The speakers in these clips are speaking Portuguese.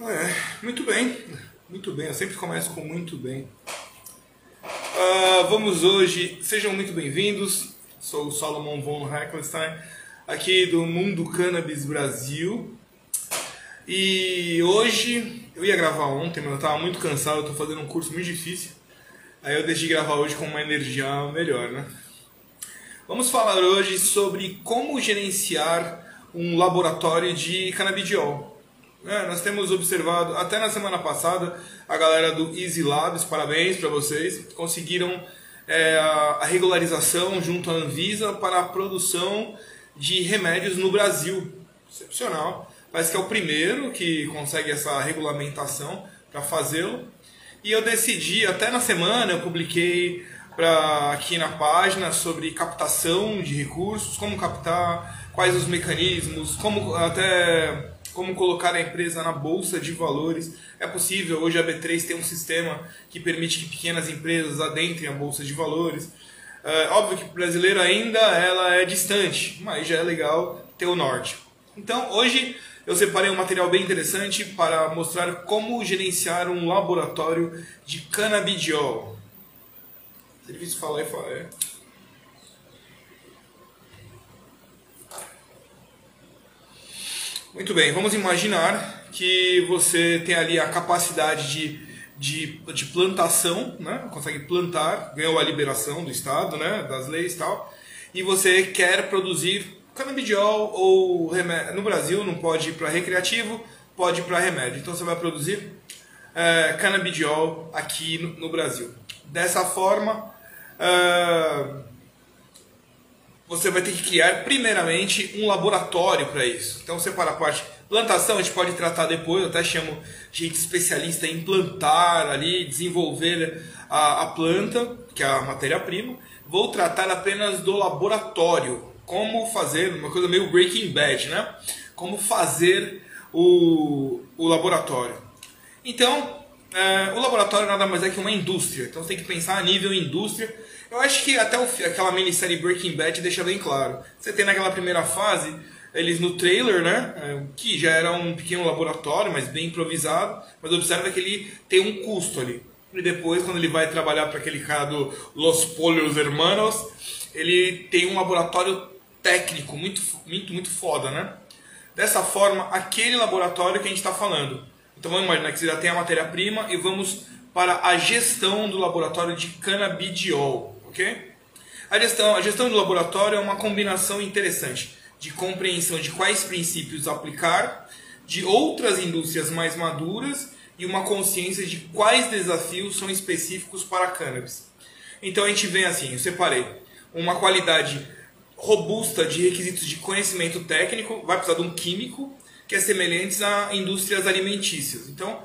É, muito bem, muito bem. Eu sempre começo com muito bem. Uh, vamos hoje, sejam muito bem-vindos. Sou o Solomon von Heckelstein, aqui do Mundo Cannabis Brasil. E hoje, eu ia gravar ontem, mas eu estava muito cansado, estou fazendo um curso muito difícil. Aí eu decidi gravar hoje com uma energia melhor, né? Vamos falar hoje sobre como gerenciar um laboratório de canabidiol. É, nós temos observado, até na semana passada, a galera do Easy Labs, parabéns para vocês, conseguiram é, a regularização junto à Anvisa para a produção de remédios no Brasil. Excepcional. Parece que é o primeiro que consegue essa regulamentação para fazê-lo. E eu decidi, até na semana, eu publiquei pra, aqui na página sobre captação de recursos, como captar, quais os mecanismos, como até como colocar a empresa na bolsa de valores. É possível, hoje a B3 tem um sistema que permite que pequenas empresas adentrem a bolsa de valores. É, óbvio que o brasileiro ainda ela é distante, mas já é legal ter o norte. Então, hoje eu separei um material bem interessante para mostrar como gerenciar um laboratório de canabidiol. Difícil falar e falar, é. Muito bem, vamos imaginar que você tem ali a capacidade de, de, de plantação, né? consegue plantar, ganhou a liberação do Estado, né? das leis e tal, e você quer produzir canabidiol ou remédio. No Brasil não pode ir para recreativo, pode ir para remédio. Então você vai produzir é, canabidiol aqui no, no Brasil. Dessa forma, Uh, você vai ter que criar primeiramente um laboratório para isso. Então você para a parte plantação, a gente pode tratar depois, eu até chamo gente especialista em plantar ali, desenvolver a, a planta, que é a matéria-prima. Vou tratar apenas do laboratório, como fazer, uma coisa meio Breaking Bad, né? Como fazer o, o laboratório. Então, é, o laboratório nada mais é que uma indústria, então você tem que pensar a nível indústria eu acho que até o, aquela minissérie Breaking Bad deixa bem claro. Você tem naquela primeira fase, eles no trailer, né? É, que já era um pequeno laboratório, mas bem improvisado. Mas observa que ele tem um custo ali. E depois, quando ele vai trabalhar para aquele cara do Los Pollos Hermanos, ele tem um laboratório técnico muito, muito, muito foda, né? Dessa forma, aquele laboratório que a gente está falando. Então vamos imaginar que você já tem a matéria-prima e vamos para a gestão do laboratório de canabidiol ok? A gestão, a gestão do laboratório é uma combinação interessante de compreensão de quais princípios aplicar, de outras indústrias mais maduras e uma consciência de quais desafios são específicos para a cannabis. Então a gente vê assim, eu separei uma qualidade robusta de requisitos de conhecimento técnico, vai precisar de um químico, que é semelhante a indústrias alimentícias. Então,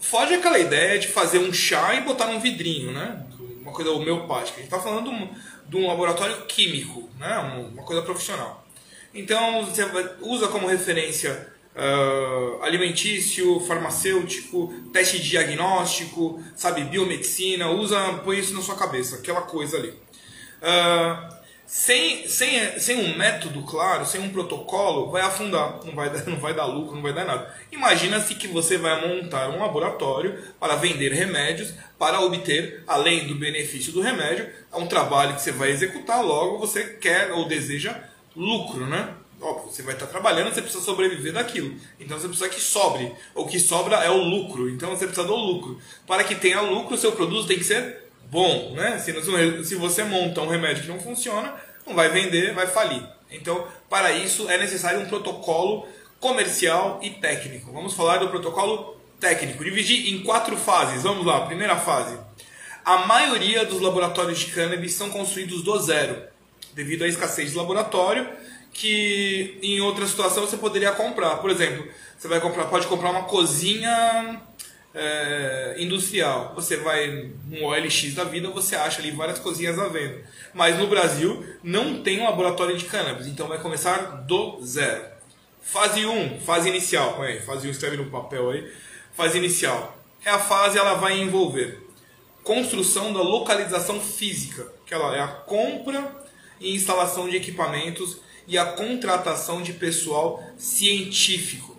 foge aquela ideia de fazer um chá e botar num vidrinho, né? Uma coisa homeopática. A gente está falando de um, de um, laboratório químico, né? uma coisa profissional. Então, você usa como referência uh, alimentício, farmacêutico, teste diagnóstico, sabe, biomedicina, usa, põe isso na sua cabeça, aquela coisa ali. Uh, sem, sem, sem um método claro, sem um protocolo, vai afundar, não vai, não vai dar lucro, não vai dar nada. Imagina-se que você vai montar um laboratório para vender remédios, para obter, além do benefício do remédio, é um trabalho que você vai executar, logo você quer ou deseja lucro, né? Óbvio, você vai estar trabalhando, você precisa sobreviver daquilo. Então você precisa que sobre. O que sobra é o lucro. Então você precisa do lucro. Para que tenha lucro, seu produto tem que ser bom, né? Se, se você monta um remédio que não funciona, não vai vender, vai falir. Então, para isso é necessário um protocolo comercial e técnico. Vamos falar do protocolo técnico. Dividir em quatro fases. Vamos lá, primeira fase. A maioria dos laboratórios de cannabis são construídos do zero, devido à escassez de laboratório, que em outra situação você poderia comprar. Por exemplo, você vai comprar, pode comprar uma cozinha é, industrial. Você vai no OLX da vida, você acha ali várias coisinhas à venda. Mas no Brasil não tem um laboratório de cannabis, então vai começar do zero. Fase 1, fase inicial. Aí, fase 1 escreve no papel aí. Fase inicial. É a fase ela vai envolver construção da localização física, que ela é a compra e instalação de equipamentos e a contratação de pessoal científico.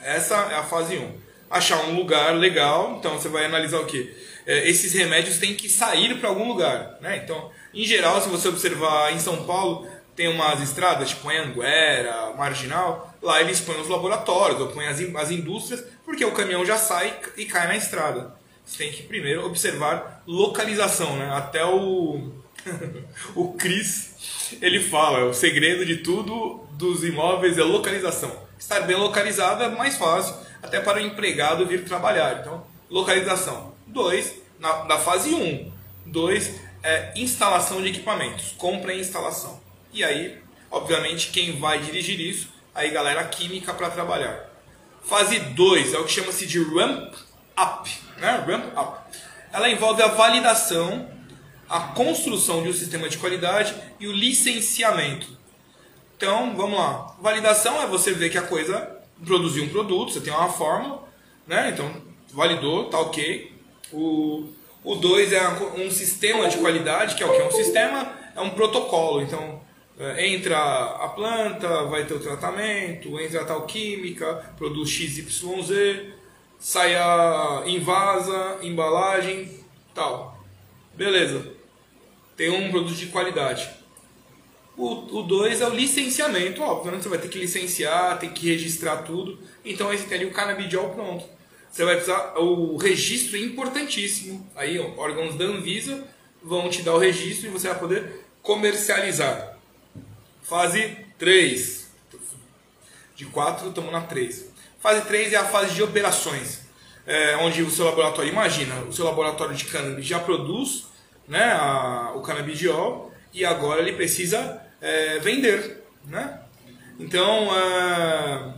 Essa é a fase 1. Achar um lugar legal. Então você vai analisar o que? É, esses remédios têm que sair para algum lugar. Né? Então, em geral, se você observar em São Paulo, tem umas estradas, tipo Anguera, Marginal, lá eles põem os laboratórios, ou põem as, as indústrias, porque o caminhão já sai e cai na estrada. Você tem que primeiro observar localização, né? Até o, o Cris, ele fala, o segredo de tudo dos imóveis é localização. Estar bem localizado é mais fácil, até para o empregado vir trabalhar. Então, localização. Dois, na, na fase 1. Um. Dois, é instalação de equipamentos. Compra e instalação. E aí, obviamente, quem vai dirigir isso, aí galera química para trabalhar. Fase 2 é o que chama-se de ramp up, né? Ramp up. Ela envolve a validação, a construção de um sistema de qualidade e o licenciamento. Então, vamos lá. Validação é você ver que a coisa produziu um produto, você tem uma fórmula, né? Então, validou, tá ok. O 2 é um sistema de qualidade, que é o que? É um sistema, é um protocolo. Então, é, entra a planta, vai ter o tratamento, entra a tal química, produz XYZ, sai a invasa, embalagem, tal. Beleza. Tem um produto de qualidade. O 2 é o licenciamento, óbvio, né? Você vai ter que licenciar, tem que registrar tudo. Então aí você tem ali o canabidiol pronto. Você vai precisar. O registro é importantíssimo. Aí, ó, órgãos da Anvisa vão te dar o registro e você vai poder comercializar. Fase 3. De 4, estamos na 3. Fase 3 é a fase de operações, é, onde o seu laboratório, imagina, o seu laboratório de cannabis já produz né, a, o canabidiol e agora ele precisa é, vender. Né? Então, é,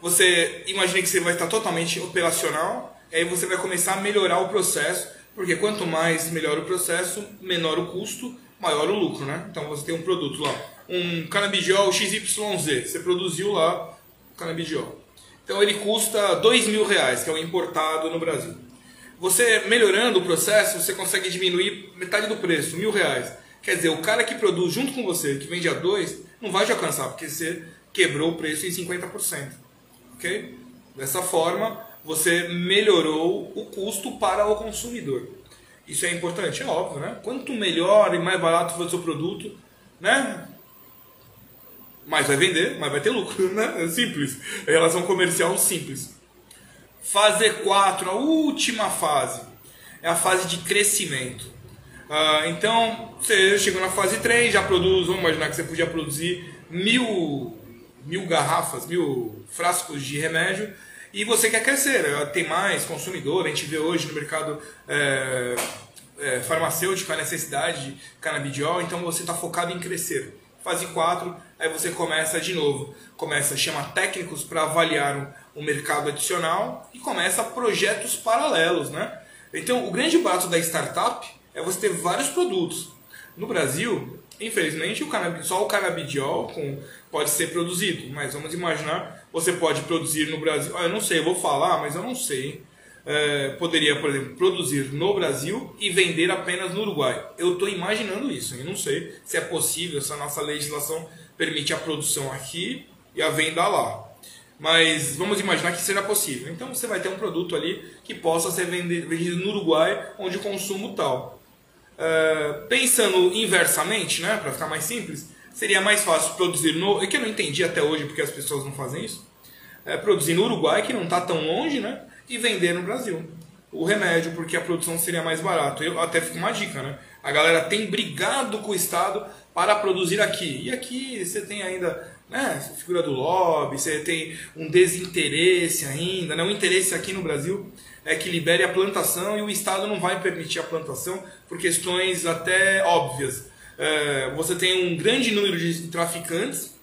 você imagina que você vai estar totalmente operacional, aí você vai começar a melhorar o processo, porque quanto mais melhor o processo, menor o custo maior o lucro, né? Então você tem um produto lá, um canabidiol XYZ, você produziu lá o canabidiol. Então ele custa dois mil reais, que é o importado no Brasil. Você melhorando o processo, você consegue diminuir metade do preço, mil reais. Quer dizer, o cara que produz junto com você, que vende a dois, não vai te alcançar, porque você quebrou o preço em 50%. Ok? Dessa forma, você melhorou o custo para o consumidor. Isso é importante? É óbvio, né? Quanto melhor e mais barato for o seu produto, né? Mais vai vender, mais vai ter lucro, né? É simples. É relação comercial simples. Fase 4, a última fase, é a fase de crescimento. Ah, então, você chegou na fase 3, já produz, vamos imaginar que você podia produzir mil, mil garrafas, mil frascos de remédio, e você quer crescer, eh, tem mais consumidor, a gente vê hoje no mercado é, é, farmacêutico a necessidade de canabidiol, então você está focado em crescer. Fase 4, aí você começa de novo, começa a chamar técnicos para avaliar o um mercado adicional e começa projetos paralelos, né? Então, o grande barato da startup é você ter vários produtos. No Brasil, infelizmente, o só o canabidiol com, pode ser produzido, mas vamos imaginar você pode produzir no Brasil. Ah, eu não sei, eu vou falar, mas eu não sei. É, poderia, por exemplo, produzir no Brasil e vender apenas no Uruguai. Eu estou imaginando isso, eu não sei se é possível, se a nossa legislação permite a produção aqui e a venda lá. Mas vamos imaginar que será possível. Então você vai ter um produto ali que possa ser vendido no Uruguai, onde o consumo tal. É, pensando inversamente, né, para ficar mais simples, seria mais fácil produzir no. É que eu não entendi até hoje porque as pessoas não fazem isso. É, produzir no Uruguai, que não está tão longe, né? E vender no Brasil. O remédio, porque a produção seria mais barato. Eu até fico uma dica, né? A galera tem brigado com o Estado para produzir aqui. E aqui você tem ainda né, figura do lobby, você tem um desinteresse ainda. Né? O interesse aqui no Brasil é que libere a plantação e o Estado não vai permitir a plantação por questões até óbvias é, você tem um grande número de traficantes.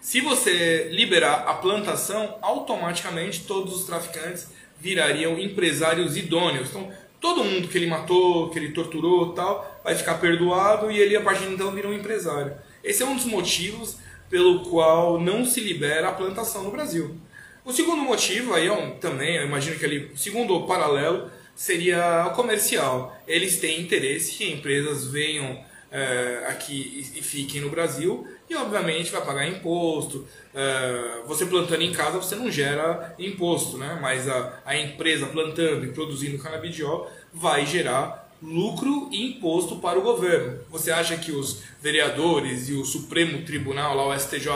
Se você liberar a plantação, automaticamente todos os traficantes virariam empresários idôneos. Então, todo mundo que ele matou, que ele torturou tal, vai ficar perdoado e ele a partir de então vira um empresário. Esse é um dos motivos pelo qual não se libera a plantação no Brasil. O segundo motivo, aí é também, eu imagino que ele, segundo paralelo, seria o comercial. Eles têm interesse que empresas venham é, aqui e, e fiquem no Brasil e obviamente vai pagar imposto. É, você plantando em casa você não gera imposto, né? mas a, a empresa plantando e produzindo canabidiol vai gerar lucro e imposto para o governo. Você acha que os vereadores e o Supremo Tribunal, lá o STJ,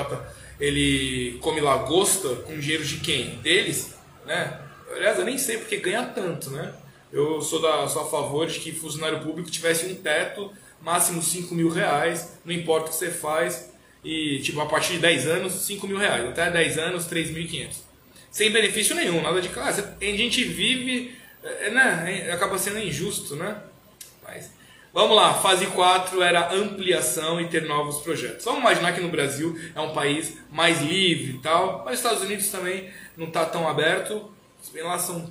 ele come lagosta com dinheiro de quem? Deles? Né? Aliás, eu nem sei porque ganha tanto, né? Eu sou, da, sou a favor de que funcionário público tivesse um teto, máximo 5 mil reais, não importa o que você faz, e tipo, a partir de 10 anos, 5 mil reais, até 10 anos, 3.500. Sem benefício nenhum, nada de casa. A gente vive, é, né? acaba sendo injusto, né? Vamos lá, fase 4 era ampliação e ter novos projetos. Vamos imaginar que no Brasil é um país mais livre e tal, mas os Estados Unidos também não está tão aberto. Lá são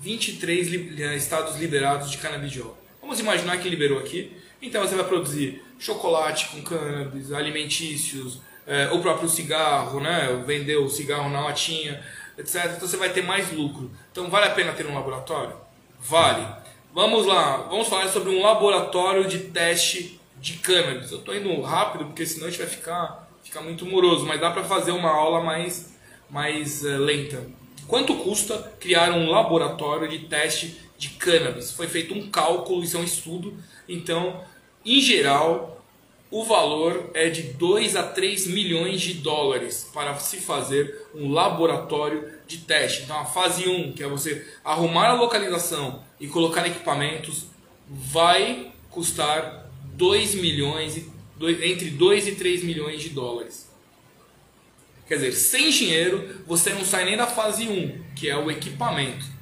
23 eh, estados liberados de canabidiol. Vamos imaginar que liberou aqui. Então você vai produzir chocolate com cannabis, alimentícios, é, o próprio cigarro, né? vender o cigarro na latinha, etc. Então você vai ter mais lucro. Então vale a pena ter um laboratório? Vale. Vamos lá, vamos falar sobre um laboratório de teste de cannabis. Eu estou indo rápido porque senão a gente vai ficar, ficar muito moroso, mas dá para fazer uma aula mais, mais uh, lenta. Quanto custa criar um laboratório de teste de cannabis? Foi feito um cálculo, isso é um estudo. Então, em geral, o valor é de 2 a 3 milhões de dólares para se fazer um laboratório de teste. Então, a fase 1, que é você arrumar a localização e colocar equipamentos, vai custar 2 milhões, entre 2 e 3 milhões de dólares. Quer dizer, sem dinheiro você não sai nem da fase 1, que é o equipamento.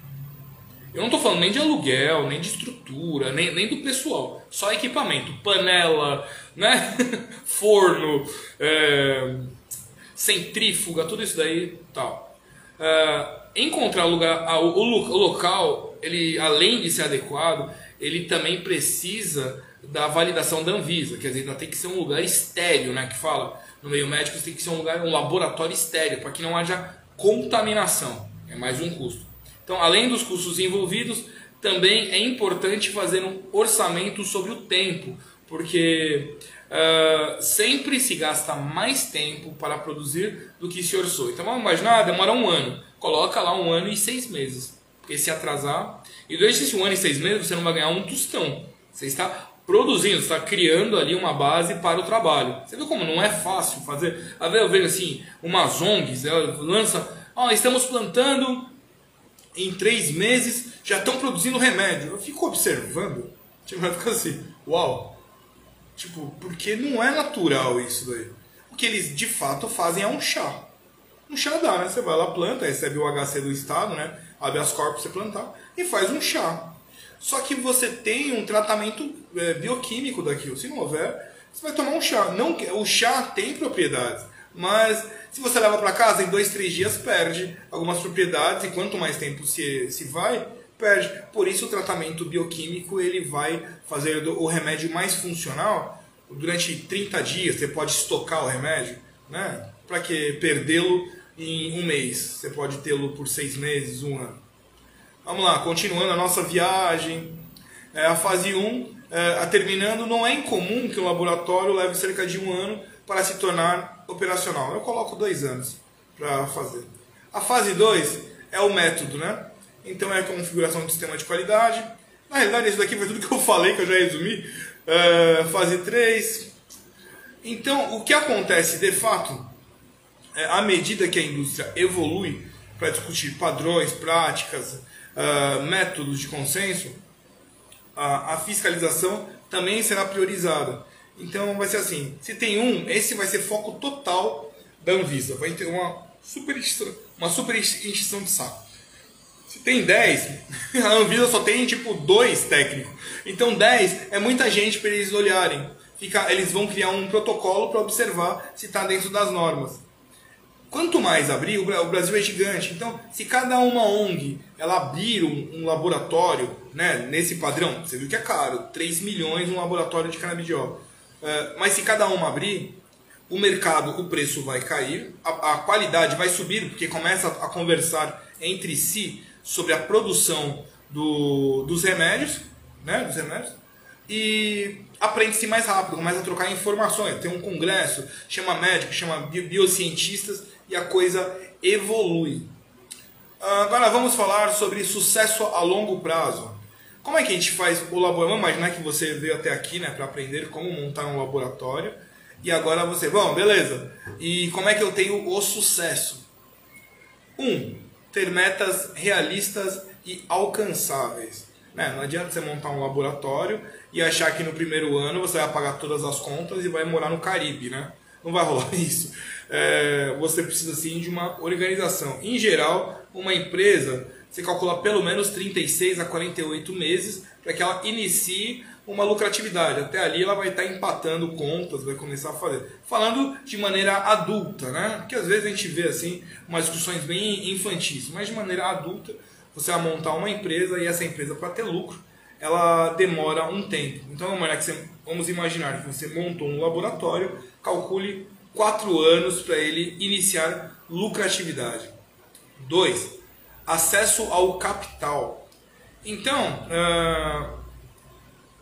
Eu não estou falando nem de aluguel, nem de estrutura, nem, nem do pessoal. Só equipamento. Panela, né? forno, é... centrífuga, tudo isso daí tal. É... encontrar lugar, o, o local, ele, além de ser adequado, ele também precisa da validação da Anvisa. Quer dizer, tem que ser um lugar estéreo, né? Que fala no meio médico tem que ser um lugar, um laboratório estéreo, para que não haja contaminação. É mais um custo. Então, além dos custos envolvidos, também é importante fazer um orçamento sobre o tempo, porque uh, sempre se gasta mais tempo para produzir do que se orçou. Então vamos imaginar, demora um ano. Coloca lá um ano e seis meses. Porque se atrasar, e durante esse um ano e seis meses você não vai ganhar um tostão. Você está produzindo, está criando ali uma base para o trabalho. Você viu como não é fácil fazer? A ver, eu vejo assim, umas ONGs, lança, ó, oh, estamos plantando em três meses, já estão produzindo remédio. Eu fico observando, tipo, eu fico assim, uau. Tipo, porque não é natural isso daí. O que eles de fato fazem é um chá. Um chá dá, né? Você vai lá, planta, recebe o HC do estado, né? Abre as corpos você plantar e faz um chá. Só que você tem um tratamento é, bioquímico daquilo. Se não houver, você vai tomar um chá. Não, o chá tem propriedades, mas se você leva para casa, em dois, três dias perde algumas propriedades e quanto mais tempo se, se vai, perde. Por isso o tratamento bioquímico ele vai fazer o remédio mais funcional durante 30 dias. Você pode estocar o remédio, né? Para que perdê-lo em um mês? Você pode tê-lo por seis meses, um ano. Vamos lá, continuando a nossa viagem. É, a fase 1, é, a terminando, não é incomum que o laboratório leve cerca de um ano para se tornar operacional. Eu coloco dois anos para fazer. A fase 2 é o método, né? Então é a configuração do sistema de qualidade. Na realidade, isso daqui foi tudo que eu falei, que eu já resumi. É, fase 3. Então, o que acontece de fato, é, à medida que a indústria evolui para discutir padrões, práticas, uh, métodos de consenso, a, a fiscalização também será priorizada. Então vai ser assim: se tem um, esse vai ser foco total da Anvisa. Vai ter uma super, uma super extinção de saco. Se tem 10, a Anvisa só tem tipo dois técnicos. Então 10 é muita gente para eles olharem. Fica, eles vão criar um protocolo para observar se está dentro das normas. Quanto mais abrir, o Brasil é gigante. Então, se cada uma ONG ela abrir um, um, laboratório né, nesse padrão, você viu que é caro, 3 milhões um laboratório de canabidiol. Uh, mas se cada uma abrir, o mercado, o preço vai cair, a, a, qualidade vai subir, porque começa a conversar entre si sobre a produção do, dos remédios, né, dos remédios. e aprende-se mais rápido, começa a trocar informações. Tem um congresso, chama médico, chama biocientistas e a coisa evolui. Agora vamos falar sobre sucesso a longo prazo. Como é que a gente faz o laboratório? Vamos imaginar que você veio até aqui né, para aprender como montar um laboratório. E agora você, bom, beleza. E como é que eu tenho o sucesso? Um, ter metas realistas e alcançáveis. Né? Não adianta você montar um laboratório e achar que no primeiro ano você vai pagar todas as contas e vai morar no Caribe, né? Não vai rolar isso. É, você precisa sim de uma organização. Em geral, uma empresa você calcula pelo menos 36 a 48 meses para que ela inicie uma lucratividade. Até ali ela vai estar empatando contas, vai começar a fazer. Falando de maneira adulta, né? Porque às vezes a gente vê assim umas discussões bem infantis, mas de maneira adulta você vai montar uma empresa e essa empresa para ter lucro ela demora um tempo. Então vamos imaginar que você montou um laboratório, calcule quatro anos para ele iniciar lucratividade. 2 acesso ao capital. Então, uh,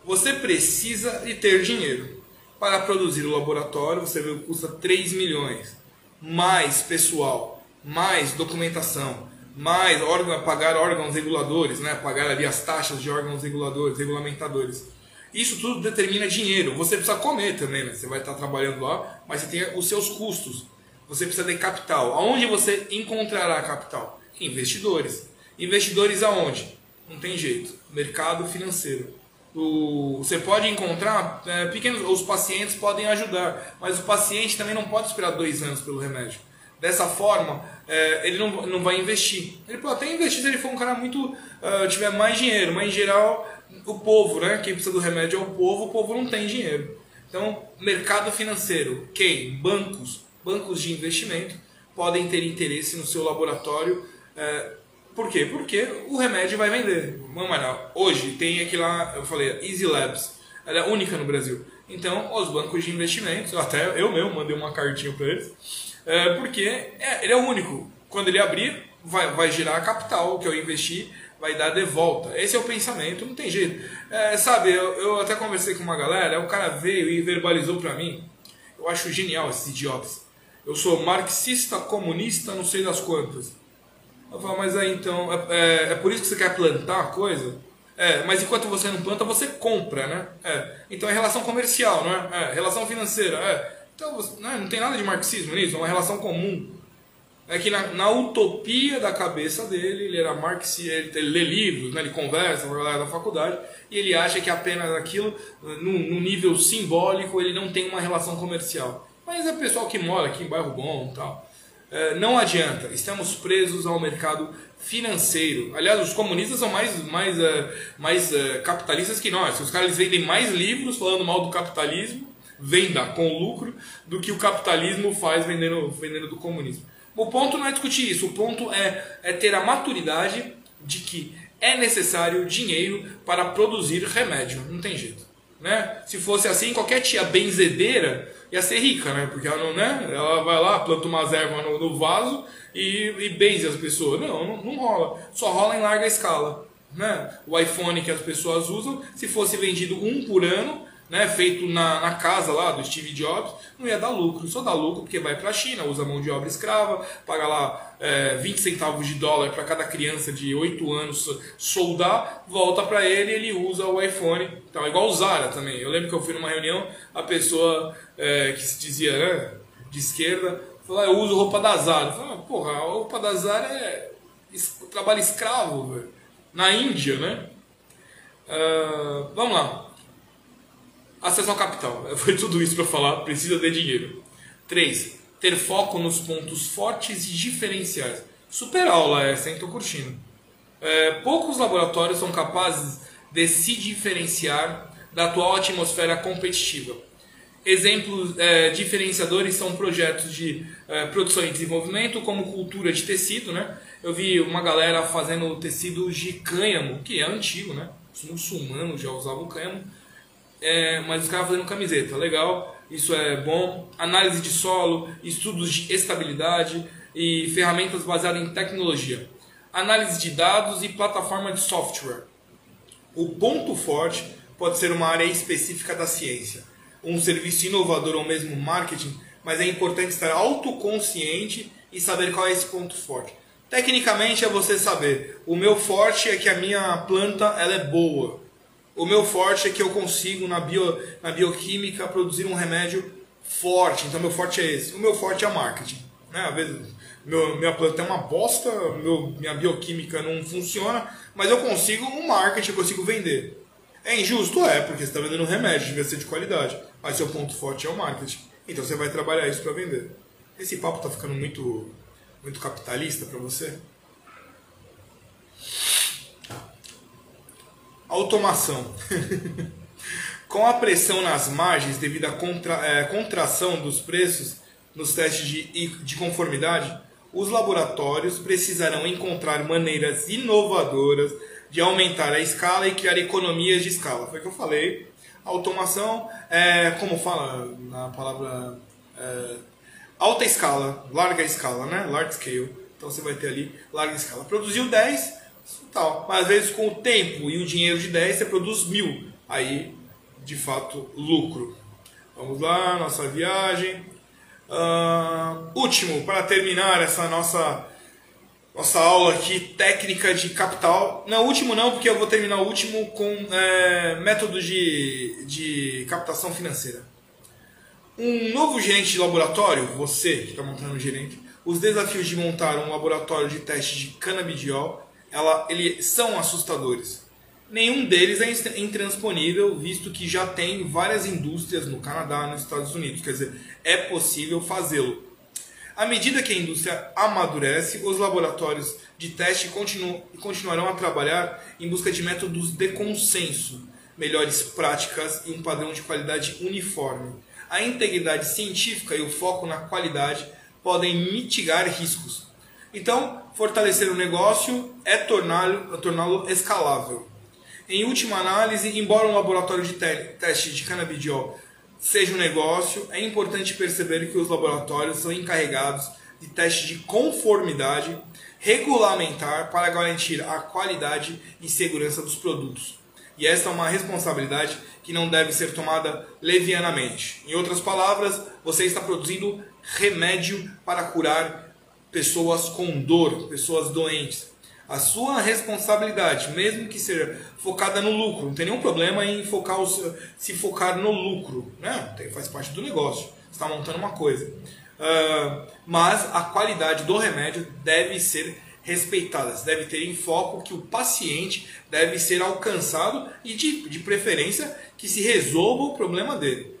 você precisa de ter dinheiro. Para produzir o laboratório, você vê que custa 3 milhões. Mais pessoal, mais documentação, mais órgão, pagar órgãos reguladores, né? pagar ali as taxas de órgãos reguladores, regulamentadores. Isso tudo determina dinheiro. Você precisa comer também, né? Você vai estar trabalhando lá, mas você tem os seus custos. Você precisa de capital. Aonde você encontrará capital? Investidores. Investidores aonde? Não tem jeito. Mercado financeiro. O, você pode encontrar é, pequenos. Os pacientes podem ajudar, mas o paciente também não pode esperar dois anos pelo remédio. Dessa forma, é, ele não, não vai investir. Ele pode até investir se ele for um cara muito. Uh, tiver mais dinheiro, mas em geral, o povo, né? Quem precisa do remédio é o povo, o povo não tem dinheiro. Então, mercado financeiro, quem? Bancos, bancos de investimento podem ter interesse no seu laboratório é, por quê? Porque o remédio vai vender. Lá. Hoje tem aqui lá, eu falei, Easy Labs. Ela é única no Brasil. Então, os bancos de investimentos, até eu mesmo mandei uma cartinha para eles, é, porque é, ele é o único. Quando ele abrir, vai, vai gerar capital que eu investi, vai dar de volta. Esse é o pensamento, não tem jeito. É, sabe, eu, eu, até conversei com uma galera, o cara veio e verbalizou para mim. Eu acho genial esses idiotas. Eu sou marxista, comunista, não sei das quantas. Eu falo, mas aí então, é, é, é, por isso que você quer plantar a coisa? É, mas enquanto você não planta, você compra, né? É, então é relação comercial, não é? é relação financeira, é. Então não, é, não tem nada de marxismo nisso, é uma relação comum. É que na, na utopia da cabeça dele, ele era marxista, ele, ele lê livros, né, ele conversa com a galera da faculdade, e ele acha que apenas aquilo, no, nível simbólico, ele não tem uma relação comercial. Mas é pessoal que mora aqui em bairro bom e tal. É, não adianta, estamos presos ao mercado financeiro. Aliás, os comunistas são mais, mais, uh, mais uh, capitalistas que nós. Os caras vendem mais livros falando mal do capitalismo, venda com lucro, do que o capitalismo faz vendendo, vendendo do comunismo. O ponto não é discutir isso, o ponto é, é ter a maturidade de que é necessário dinheiro para produzir remédio. Não tem jeito. Né? Se fosse assim, qualquer tia benzedeira ia ser rica, né? Porque ela não, né? Ela vai lá, planta umas ervas no, no vaso e, e benze as pessoas. Não, não, não, rola. Só rola em larga escala. Né? O iPhone que as pessoas usam, se fosse vendido um por ano, né, feito na, na, casa lá do Steve Jobs, não ia dar lucro. Só dá lucro porque vai para a China, usa mão de obra escrava, paga lá é, 20 centavos de dólar para cada criança de 8 anos soldar, volta para ele ele usa o iPhone. Então, é igual o Zara também. Eu lembro que eu fui numa reunião, a pessoa é, que se dizia né, de esquerda falou: ah, Eu uso roupa da Zara. Eu falei, ah, Porra, a roupa da Zara é trabalho escravo. Na Índia, né? Uh, vamos lá. Acesso ao capital. Foi tudo isso para falar. Precisa de dinheiro. 3. Ter foco nos pontos fortes e diferenciais. Super aula essa, hein? Tô curtindo. É, poucos laboratórios são capazes de se diferenciar da atual atmosfera competitiva. Exemplos é, diferenciadores são projetos de é, produção e desenvolvimento, como cultura de tecido. Né? Eu vi uma galera fazendo tecido de cânhamo, que é antigo, né? os muçulmanos já usavam cânhamo é, mas os caras fazendo camiseta, legal, isso é bom. Análise de solo, estudos de estabilidade e ferramentas baseadas em tecnologia. Análise de dados e plataforma de software. O ponto forte pode ser uma área específica da ciência, um serviço inovador ou mesmo marketing, mas é importante estar autoconsciente e saber qual é esse ponto forte. Tecnicamente é você saber, o meu forte é que a minha planta ela é boa. O meu forte é que eu consigo na, bio, na bioquímica produzir um remédio forte. Então meu forte é esse. O meu forte é marketing. Né? Às vezes meu, minha planta é uma bosta, meu, minha bioquímica não funciona, mas eu consigo um marketing, eu consigo vender. É injusto? É, porque você está vendendo um remédio, devia ser de qualidade. Mas seu ponto forte é o marketing. Então você vai trabalhar isso para vender. Esse papo está ficando muito muito capitalista para você? Automação. Com a pressão nas margens devido à contra, é, contração dos preços nos testes de, de conformidade, os laboratórios precisarão encontrar maneiras inovadoras de aumentar a escala e criar economias de escala. Foi o que eu falei. automação é, como fala na palavra é, alta escala, larga escala, né? Large scale. Então você vai ter ali larga escala. Produziu 10, tal. Mas às vezes com o tempo e o dinheiro de 10 você produz mil. Aí, de fato, lucro. Vamos lá, nossa viagem. Uh, último, para terminar essa nossa nossa aula aqui, técnica de capital. Não, último não, porque eu vou terminar o último com é, método de, de captação financeira. Um novo gerente de laboratório, você que está montando um gerente, os desafios de montar um laboratório de teste de canabidiol ela, ele, são assustadores. Nenhum deles é intransponível, visto que já tem várias indústrias no Canadá nos Estados Unidos. Quer dizer, é possível fazê-lo. À medida que a indústria amadurece, os laboratórios de teste continuam, continuarão a trabalhar em busca de métodos de consenso, melhores práticas e um padrão de qualidade uniforme a integridade científica e o foco na qualidade podem mitigar riscos. Então, fortalecer o negócio é torná-lo torná escalável. Em última análise, embora um laboratório de te teste de canabidiol seja um negócio, é importante perceber que os laboratórios são encarregados de teste de conformidade regulamentar para garantir a qualidade e segurança dos produtos. E essa é uma responsabilidade que não deve ser tomada levianamente. Em outras palavras, você está produzindo remédio para curar pessoas com dor, pessoas doentes. A sua responsabilidade, mesmo que seja focada no lucro, não tem nenhum problema em focar se focar no lucro, né? faz parte do negócio. Está montando uma coisa. Uh, mas a qualidade do remédio deve ser respeitadas. Deve ter em foco que o paciente deve ser alcançado e, de, de preferência, que se resolva o problema dele.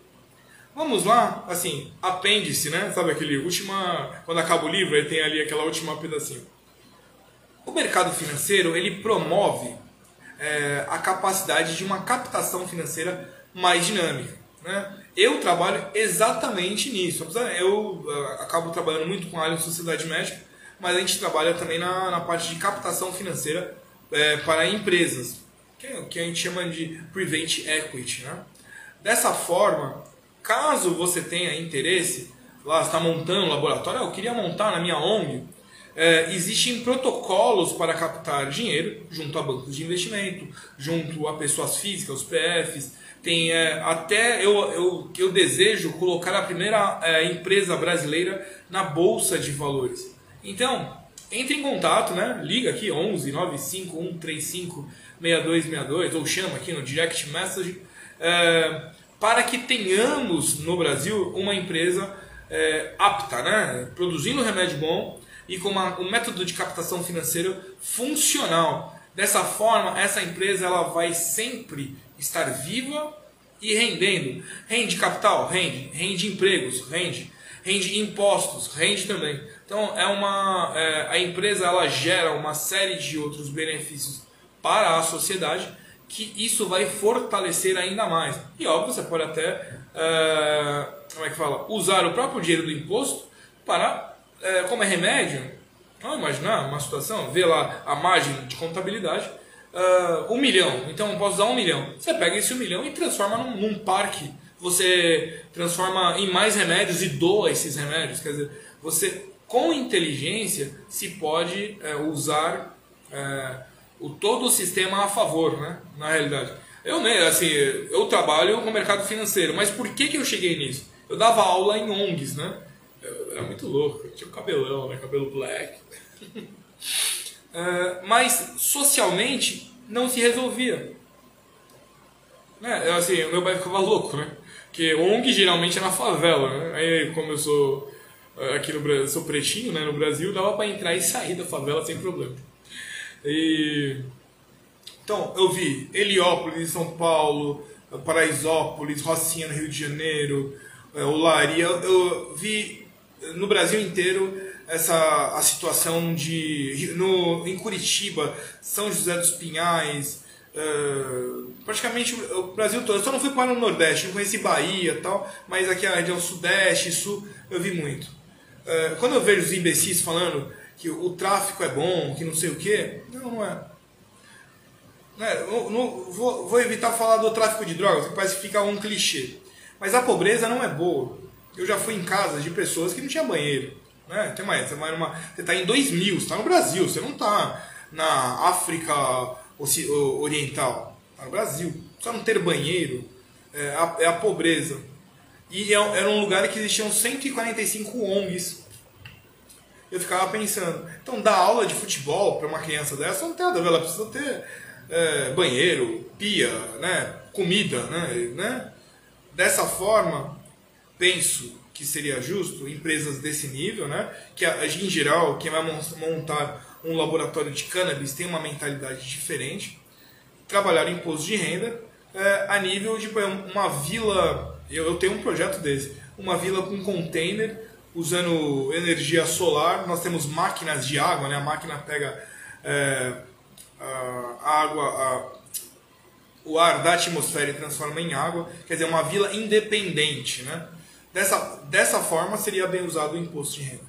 Vamos lá, assim, apêndice, né? Sabe aquele última. Quando acaba o livro, aí tem ali aquela última pedacinho. O mercado financeiro ele promove é, a capacidade de uma captação financeira mais dinâmica. Né? Eu trabalho exatamente nisso. Eu uh, acabo trabalhando muito com a área de sociedade médica mas a gente trabalha também na, na parte de captação financeira é, para empresas, que, é, que a gente chama de Prevent Equity. Né? Dessa forma, caso você tenha interesse, lá está montando um laboratório, ah, eu queria montar na minha ONG, é, existem protocolos para captar dinheiro junto a bancos de investimento, junto a pessoas físicas, os PFs. Tem é, até eu, eu, eu desejo colocar a primeira é, empresa brasileira na bolsa de valores. Então, entre em contato, né? Liga aqui 11 95135 6262 ou chama aqui no direct message é, para que tenhamos no Brasil uma empresa é, apta, né? Produzindo remédio bom e com uma, um método de captação financeira funcional. Dessa forma, essa empresa ela vai sempre estar viva e rendendo. Rende capital? Rende. Rende empregos? Rende. Rende impostos? Rende também. Então é uma é, a empresa ela gera uma série de outros benefícios para a sociedade que isso vai fortalecer ainda mais. E óbvio você pode até é, como é que fala usar o próprio dinheiro do imposto para é, como é remédio. Vamos imaginar uma situação, ver lá a margem de contabilidade. Uh, um milhão, então eu posso usar um milhão. Você pega esse um milhão e transforma num, num parque. Você transforma em mais remédios e doa esses remédios. Quer dizer, você com inteligência se pode usar o todo o sistema a favor, né? Na realidade, Eu mesmo, assim, eu trabalho com o mercado financeiro, mas por que, que eu cheguei nisso? Eu dava aula em ONGs, né? Eu era muito louco, eu tinha um cabelão, né? Cabelo black. uh, mas socialmente não se resolvia. Né? Assim, meu pai ficava louco, né? Porque ONG geralmente é na favela, né? Aí, como eu sou eh, aqui no Brasil, sou pretinho, né? No Brasil, dava para entrar e sair da favela sem problema. E... Então, eu vi Heliópolis São Paulo, Paraisópolis, Rocinha no Rio de Janeiro, eh, Olaria. Eu vi no Brasil inteiro essa a situação de no em Curitiba, São José dos Pinhais, uh, praticamente o Brasil todo. Eu só não fui para o Nordeste, não conheci Bahia tal, mas aqui a região Sudeste, Sul, eu vi muito. Uh, quando eu vejo os imbecis falando que o tráfico é bom, que não sei o quê, não, não é. Não, é, não vou, vou, evitar falar do tráfico de drogas, que parece que fica um clichê. Mas a pobreza não é boa. Eu já fui em casas de pessoas que não tinha banheiro. Né? Tem mais, você. Você está em 2000, você está no Brasil, você não está na África Oriental, está no Brasil. Só não ter banheiro é a, é a pobreza. E é, era um lugar que existiam 145 ONGs. Eu ficava pensando, então dar aula de futebol para uma criança dessa não tem nada a ver, ela precisa ter é, banheiro, pia, né, comida, né, né? Dessa forma, penso que seria justo empresas desse nível, né? Que em geral quem vai montar um laboratório de cannabis tem uma mentalidade diferente, trabalhar imposto de renda é, a nível de uma vila. Eu, eu tenho um projeto desse, uma vila com container usando energia solar. Nós temos máquinas de água, né? A máquina pega é, a água, a, o ar da atmosfera e transforma em água. Quer dizer, uma vila independente, né? Dessa, dessa forma, seria bem usado o imposto de renda.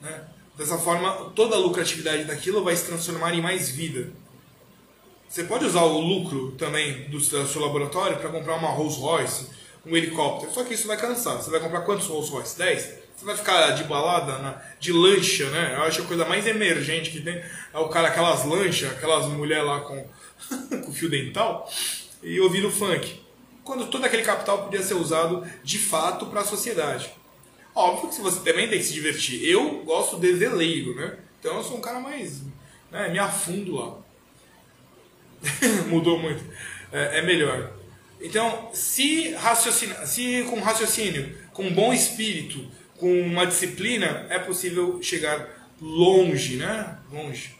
Né? Dessa forma, toda a lucratividade daquilo vai se transformar em mais vida. Você pode usar o lucro também do, do seu laboratório para comprar uma Rolls Royce, um helicóptero. Só que isso vai cansar. Você vai comprar quantos Rolls Royce? 10? Você vai ficar de balada, na, de lancha, né? Eu acho a coisa mais emergente que tem é o cara, aquelas lanchas, aquelas mulheres lá com, com fio dental e ouvindo funk quando todo aquele capital podia ser usado de fato para a sociedade. Óbvio que você também tem que se divertir. Eu gosto de veleiro, né? Então eu sou um cara mais. Né, me afundo lá. Mudou muito. É, é, melhor. Então, se, raciocina, se com raciocínio, com bom espírito, com uma disciplina, é possível chegar longe, né? Longe.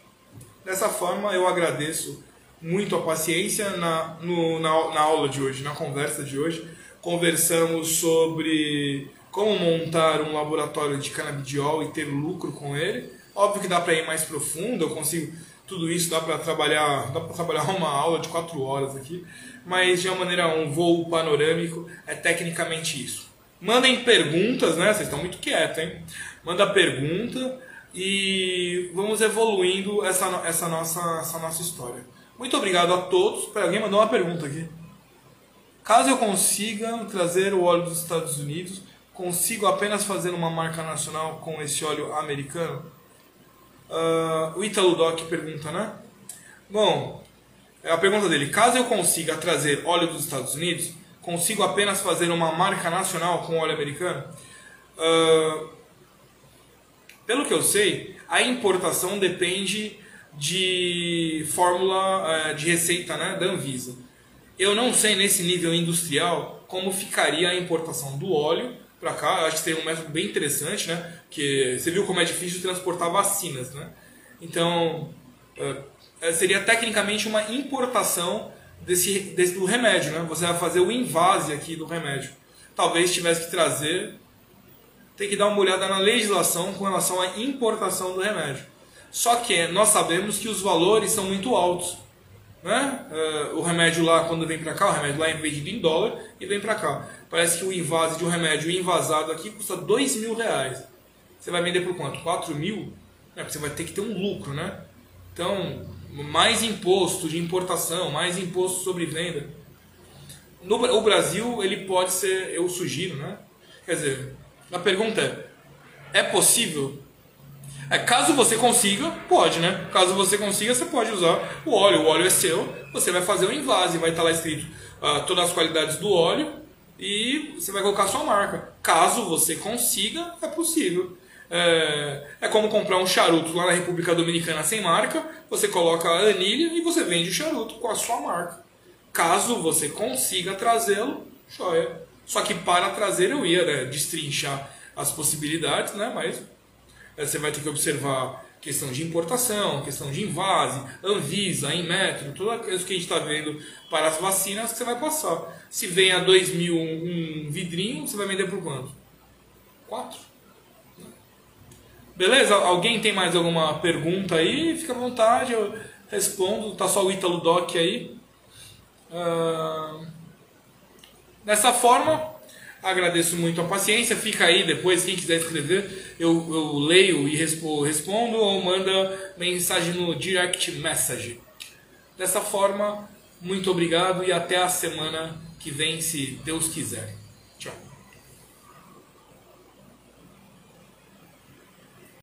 Dessa forma, eu agradeço muito a paciência na, no, na, na aula de hoje, na conversa de hoje. Conversamos sobre como montar um laboratório de canabidiol e ter lucro com ele. Óbvio que dá para ir mais profundo, eu consigo tudo isso dá para trabalhar, dá para trabalhar uma aula de quatro horas aqui, mas de uma maneira um voo panorâmico é tecnicamente isso. Mandem perguntas, né? Vocês estão muito quietos, hein? Manda pergunta e vamos evoluindo essa, essa, nossa, essa nossa história. Muito obrigado a todos. Pera, alguém mandou uma pergunta aqui. Caso eu consiga trazer o óleo dos Estados Unidos, consigo apenas fazer uma marca nacional com esse óleo americano? Uh, o Italo Doc pergunta, né? Bom, é a pergunta dele. Caso eu consiga trazer óleo dos Estados Unidos, consigo apenas fazer uma marca nacional com óleo americano? Uh, pelo que eu sei, a importação depende de fórmula é, de receita né, da Anvisa. Eu não sei nesse nível industrial como ficaria a importação do óleo para cá. Eu acho que seria um método bem interessante, né? Que você viu como é difícil transportar vacinas, né? Então é, seria tecnicamente uma importação desse, desse do remédio, né? Você vai fazer o invase aqui do remédio. Talvez tivesse que trazer, tem que dar uma olhada na legislação com relação à importação do remédio. Só que nós sabemos que os valores são muito altos. Né? Uh, o remédio lá, quando vem para cá, o remédio lá é vendido em dólar e vem para cá. Parece que o invase de um remédio invasado aqui custa 2 mil reais. Você vai vender por quanto? 4 mil? É, você vai ter que ter um lucro, né? Então, mais imposto de importação, mais imposto sobre venda. No o Brasil, ele pode ser, eu sugiro, né? Quer dizer, a pergunta é: é possível É, caso você consiga, pode, né? Caso você consiga, você pode usar o óleo. O óleo é seu, você vai fazer o invase, vai estar lá escrito uh, todas as qualidades do óleo e você vai colocar sua marca. Caso você consiga, é possível. É, é como comprar um charuto lá na República Dominicana sem marca, você coloca a anilha e você vende o charuto com a sua marca. Caso você consiga trazê-lo, joia. Só que para trazer eu ia né, destrinchar as possibilidades, né? Mas é, você vai ter que observar questão de importação, questão de invase, Anvisa, Inmetro, tudo isso que a gente está vendo para as vacinas que você vai passar. Se vem a 2 mil um vidrinho, você vai vender por quanto? Quatro. Beleza? Alguém tem mais alguma pergunta aí? Fica à vontade, eu respondo. Tá só o Ítalo Doc aí. Uh... Dessa forma, Agradeço muito a paciência. Fica aí depois, quem quiser escrever, eu, eu leio e respondo ou manda mensagem no direct message. Dessa forma, muito obrigado e até a semana que vem, se Deus quiser.